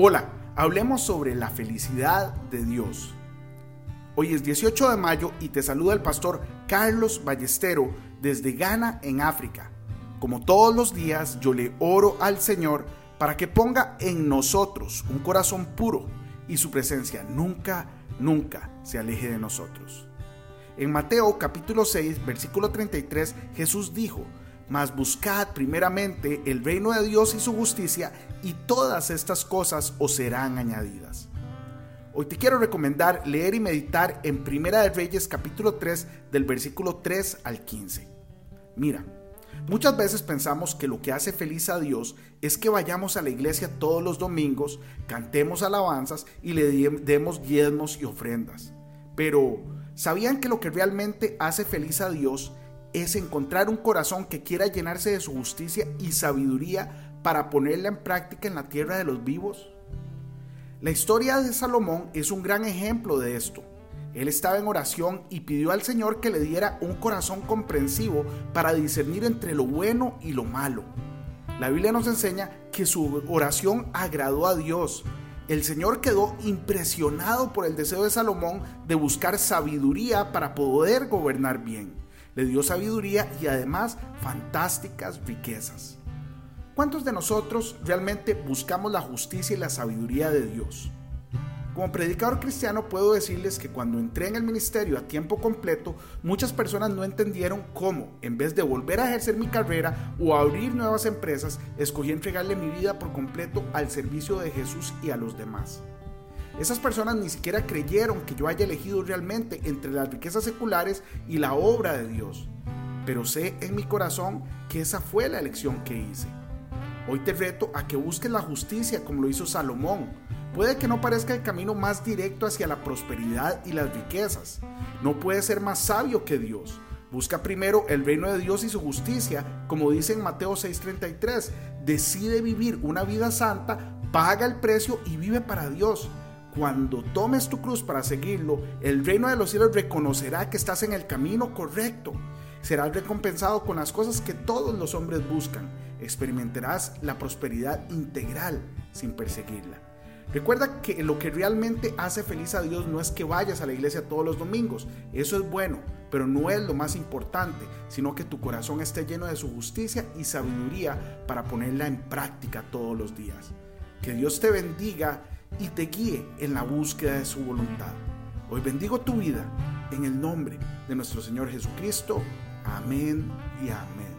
Hola, hablemos sobre la felicidad de Dios. Hoy es 18 de mayo y te saluda el pastor Carlos Ballestero desde Ghana en África. Como todos los días yo le oro al Señor para que ponga en nosotros un corazón puro y su presencia nunca, nunca se aleje de nosotros. En Mateo capítulo 6, versículo 33, Jesús dijo, mas buscad primeramente el reino de Dios y su justicia, y todas estas cosas os serán añadidas. Hoy te quiero recomendar leer y meditar en Primera de Reyes capítulo 3 del versículo 3 al 15. Mira, muchas veces pensamos que lo que hace feliz a Dios es que vayamos a la iglesia todos los domingos, cantemos alabanzas y le demos diezmos y ofrendas. Pero, ¿sabían que lo que realmente hace feliz a Dios encontrar un corazón que quiera llenarse de su justicia y sabiduría para ponerla en práctica en la tierra de los vivos? La historia de Salomón es un gran ejemplo de esto. Él estaba en oración y pidió al Señor que le diera un corazón comprensivo para discernir entre lo bueno y lo malo. La Biblia nos enseña que su oración agradó a Dios. El Señor quedó impresionado por el deseo de Salomón de buscar sabiduría para poder gobernar bien le dio sabiduría y además fantásticas riquezas. ¿Cuántos de nosotros realmente buscamos la justicia y la sabiduría de Dios? Como predicador cristiano puedo decirles que cuando entré en el ministerio a tiempo completo, muchas personas no entendieron cómo, en vez de volver a ejercer mi carrera o abrir nuevas empresas, escogí entregarle mi vida por completo al servicio de Jesús y a los demás. Esas personas ni siquiera creyeron que yo haya elegido realmente entre las riquezas seculares y la obra de Dios. Pero sé en mi corazón que esa fue la elección que hice. Hoy te reto a que busques la justicia como lo hizo Salomón. Puede que no parezca el camino más directo hacia la prosperidad y las riquezas. No puedes ser más sabio que Dios. Busca primero el reino de Dios y su justicia, como dice en Mateo 6:33. Decide vivir una vida santa, paga el precio y vive para Dios. Cuando tomes tu cruz para seguirlo, el reino de los cielos reconocerá que estás en el camino correcto. Serás recompensado con las cosas que todos los hombres buscan. Experimentarás la prosperidad integral sin perseguirla. Recuerda que lo que realmente hace feliz a Dios no es que vayas a la iglesia todos los domingos, eso es bueno, pero no es lo más importante, sino que tu corazón esté lleno de su justicia y sabiduría para ponerla en práctica todos los días. Que Dios te bendiga y te guíe en la búsqueda de su voluntad. Hoy bendigo tu vida en el nombre de nuestro Señor Jesucristo. Amén y amén.